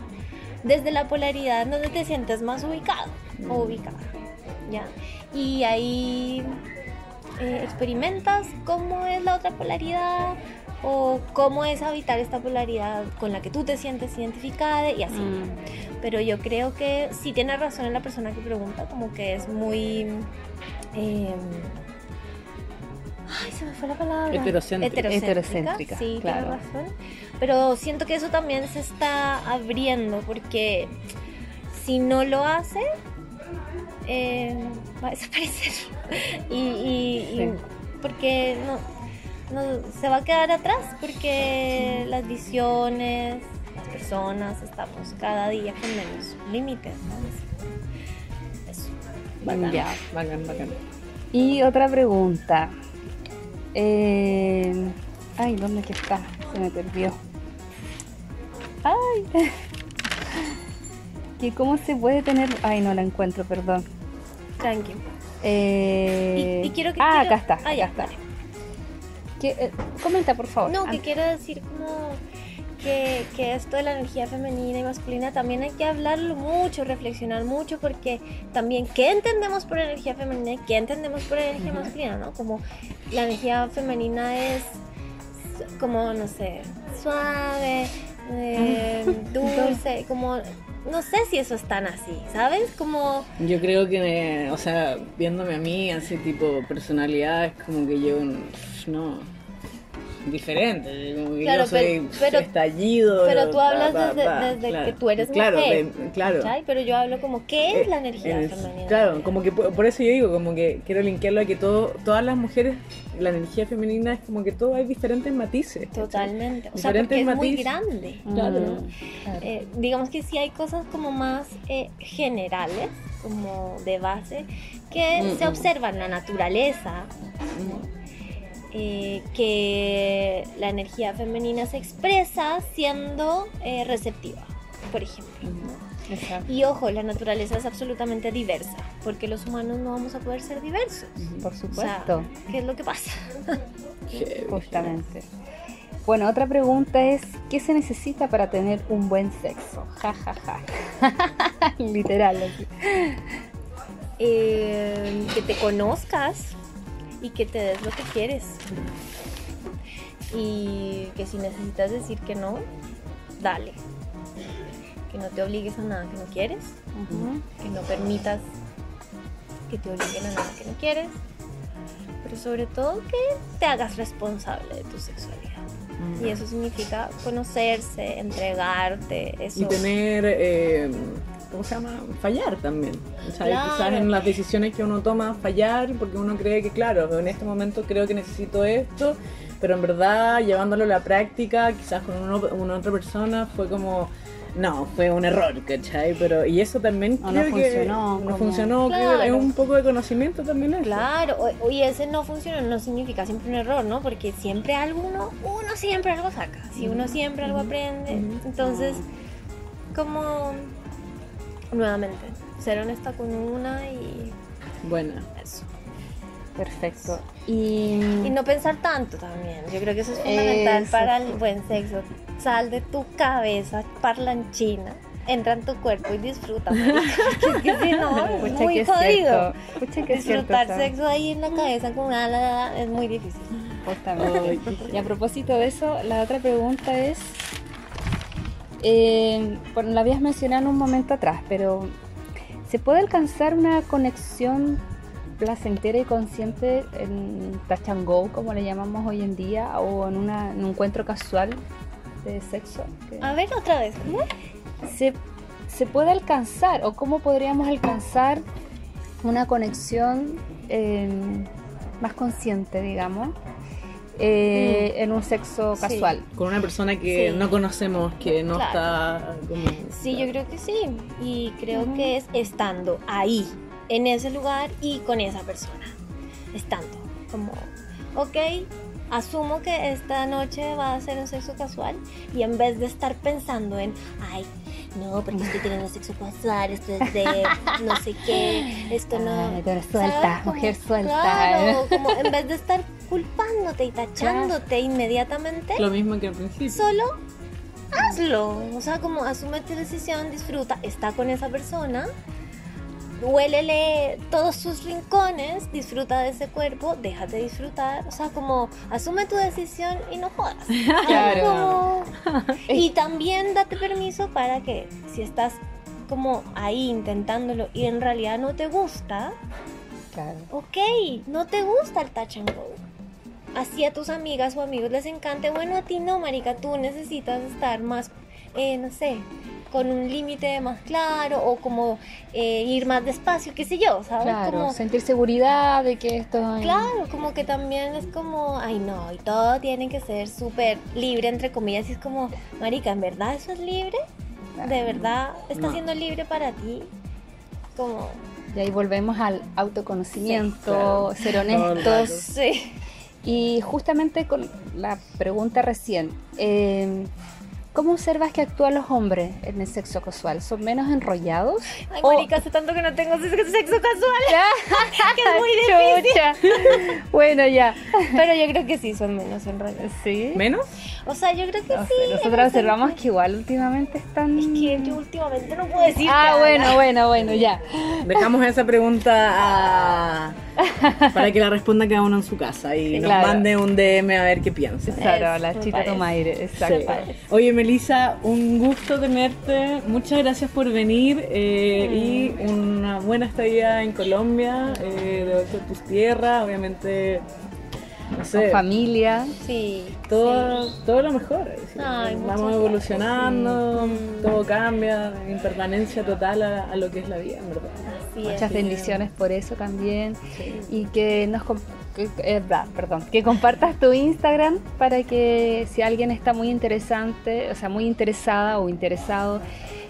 desde la polaridad donde te sientes más ubicado o ubicada, ¿ya? Y ahí eh, experimentas cómo es la otra polaridad o cómo es habitar esta polaridad con la que tú te sientes identificada y así. Mm. Pero yo creo que sí tiene razón en la persona que pregunta, como que es muy... eh, ay, se me fue la palabra. Heterocéntrica. Heterocéntrica, Sí, claro. tiene razón. Pero siento que eso también se está abriendo porque si no lo hace, eh, va a desaparecer. y, y- porque no, no- se va a quedar atrás porque las visiones, las personas, estamos cada día con menos límites. ¿no? Eso. Bacán, Ya. bacán, bacán. Y otra pregunta. Eh, ay, ¿dónde que está? Se me perdió. Ay. que cómo se puede tener. Ay, no la encuentro, perdón. Tranqui. Eh, Y- y quiero que- ah, quiero- acá está. ah, ya, acá está. vale. Que, eh, comenta, por favor. No, que Ah, quiero decir como que, que esto de la energía femenina y masculina también hay que hablarlo mucho, reflexionar mucho, porque también qué entendemos por energía femenina y qué entendemos por energía masculina, ¿no? Como la energía femenina es como, no sé, suave, eh, dulce, como, no sé si eso es tan así, ¿sabes? Como... Yo creo que, o sea, viéndome a mí, así tipo personalidad, es como que yo, no, diferente, Claro, yo soy pero- estallido. Pero tú hablas pa, desde, pa, desde claro. que tú eres claro, mujer, de- claro. ¿cachai? Pero yo hablo como, ¿qué es la Eh, energía es- femenina? Claro, como que por por eso yo digo, como que quiero linkearlo a que todo, todas las mujeres, la energía femenina es como que todo hay diferentes matices. Totalmente. O sea, Diferentes porque es muy matices. grande. Claro. mm, Eh, digamos que sí hay cosas como más eh, generales, como de base, que Mm, se mm. observan en la naturaleza, eh, que la energía femenina se expresa siendo eh, receptiva, por ejemplo. exacto, Y ojo, la naturaleza es absolutamente diversa, porque los humanos no vamos a poder ser diversos. por O sea, supuesto. ¿qué es lo que pasa? Justamente. Bueno, otra pregunta es, ¿qué se necesita para tener un buen sexo? Ja, ja, ja. Literal. así. Eh, que te conozcas y que te des lo que quieres. Y que si necesitas decir que no, dale. Que no te obligues a nada que no quieres. Que no permitas que te obliguen a nada que no quieres. Pero sobre todo que te hagas responsable de tu sexualidad. Mm. Y eso significa conocerse, entregarte, eso. Y tener, eh, ¿cómo se llama? Fallar también. O sea, Claro. quizás en las decisiones que uno toma, fallar, porque uno cree que, claro, en este momento creo que necesito esto, pero en verdad, llevándolo a la práctica, quizás con uno- una otra persona, fue como, no, fue un error, ¿cachai? Pero, y eso también no creo que funcionó, no como- funcionó, que Claro. es un poco de conocimiento también eso. Claro, o- y ese no funciona no significa siempre un error, ¿no? Porque siempre alguno, uno siempre algo saca, si uno siempre algo aprende, entonces, como, nuevamente, ser honesta con una y Buena. eso. Perfecto. Y, Y no pensar tanto también, yo creo que eso es fundamental Eso. para el buen sexo. Sal de tu cabeza parlanchina, entra en tu cuerpo y disfruta, es que si no, es Pucha, muy jodido. cierto, Disfrutar sexo ahí en la cabeza con una ala es muy difícil. Justamente. Y a propósito de eso, la otra pregunta es, eh, bueno, la habías mencionado en un momento atrás, pero ¿se puede alcanzar una conexión placentera y consciente en touch and go, como le llamamos hoy en día, o en, una- en un encuentro casual de sexo? Que- A ver otra vez, ¿cómo? se, se puede alcanzar o cómo podríamos alcanzar una conexión eh, más consciente, digamos, eh, en un sexo Sí. casual. Con una persona que Sí. no conocemos, que no Claro. está como... Sí, yo creo que sí. Y creo que es estando ahí, en ese lugar y con esa persona. Estando. Como, ok, asumo que esta noche va a ser un sexo casual y en vez de estar pensando en, ay, no, porque estoy teniendo sexo casual, esto es de no sé qué, esto no. Ay, suelta. Como- mujer suelta. Claro, como en vez de estar culpándote y tachándote inmediatamente, Lo mismo que al principio. solo hazlo. O sea, como asume tu decisión, disfruta, está con esa persona, huélele todos sus rincones, disfruta de ese cuerpo, déjate disfrutar. O sea, como asume tu decisión y no jodas. Claro. Como- Y también date permiso para que si estás como ahí intentándolo y en realidad no te gusta, Claro. ok, no te gusta el touch and go. Así a tus amigas o amigos les encante, bueno, a ti no, marica, tú necesitas estar más, eh, no sé, con un límite más claro o como eh, ir más despacio, qué sé yo, ¿sabes? Claro, Como, sentir seguridad de que esto es- claro, como que también es como, ay no, y todo tiene que ser súper libre, entre comillas, y es como, marica, ¿en verdad eso es libre? ¿De verdad está No. siendo libre para ti? Como, Y ahí volvemos al autoconocimiento, claro. ser honestos. sí. Y justamente con la pregunta recién, eh, ¿cómo observas que actúan los hombres en el sexo casual? ¿Son menos enrollados? Ay, O- marica, hace tanto que no tengo sexo casual. que es muy Chucha. bueno, ya. Pero yo creo que sí son menos enrollados. Sí. ¿Menos? O sea, yo creo que No sí. sé, nosotros observamos que igual últimamente están... Es que yo últimamente no puedo decir Ah, nada. bueno, bueno, bueno, ya. Dejamos esa pregunta a- para que la responda cada uno en su casa y nos Claro. mande un DM a ver qué piensa. Claro, la chita parece. Tomaire, exacto. Sí. Oye, Melissa, un gusto tenerte. Muchas gracias por venir eh, y una buena estadía en Colombia, eh, de vuelta a tus tierras, obviamente, no Con sé, familia. Sí. todo, sí. todo lo mejor. sí. Ay, muchas Vamos gracias. evolucionando, Sí. todo cambia, impermanencia total a, a lo que es la vida, en verdad. Así es. Muchas bendiciones por eso también. Sí. y que nos com- que- eh, perdón, que compartas tu Instagram para que si alguien está muy interesante, o sea, muy interesada o interesado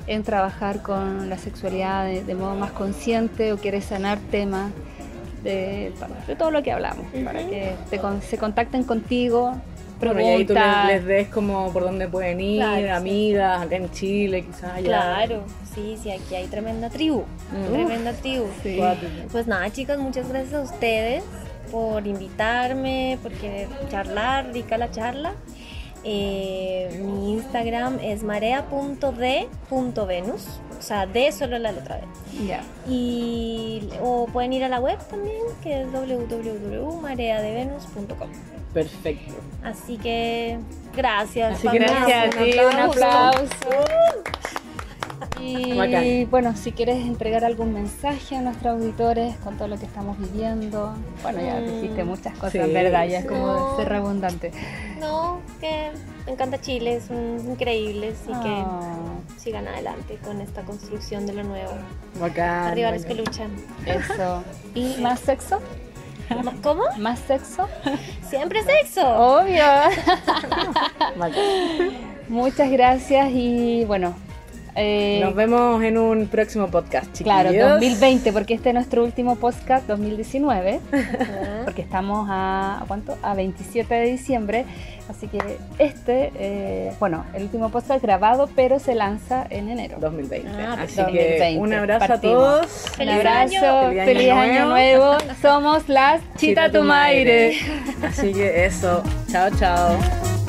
en trabajar con la sexualidad de, de modo más consciente o quiere sanar temas de, de todo lo que hablamos, para que te con- se contacten contigo, Bueno, y ahí tú les, les des como por dónde pueden ir, Claro, sí. amigas, acá en Chile, quizás allá. Claro, sí, sí, aquí hay tremenda tribu. Mm. Tremenda tribu. Sí. Pues nada, chicos, muchas gracias a ustedes por invitarme, por querer charlar, rica la charla. Eh, mi Instagram es marea.d.venus, o sea, D solo la letra D. Ya. Y o pueden ir a la web también, que es www.mareadevenus.com. Perfecto. Así que gracias. Así que Gracias a un ti, un aplauso. Y Bacán. bueno, si quieres entregar algún mensaje a nuestros auditores con todo lo que estamos viviendo, bueno, ya Mm. dijiste muchas cosas, Sí, en verdad, ya es como No. ser redundante. No, que me encanta Chile, son increíbles y Ah, que sigan adelante con esta construcción de lo nuevo. Bacán. Arriba los que luchan. eso. ¿Y más sexo? ¿Cómo? ¿Más sexo? Siempre sexo. Obvio. Muchas gracias y bueno. Eh, Nos vemos en un próximo podcast, chiquillos. Claro, 2020, porque este es nuestro último podcast 2019. Ajá. porque estamos a, ¿a cuánto? A 27 de diciembre. Así que este, eh, bueno, el último podcast grabado, pero se lanza en enero. 2020. Ah, Así 2020. que un abrazo Partimos. a todos. Un Feliz abrazo, año. feliz, año, nuevo. Somos las Chita Tumaire. Así que eso. Chao, chao.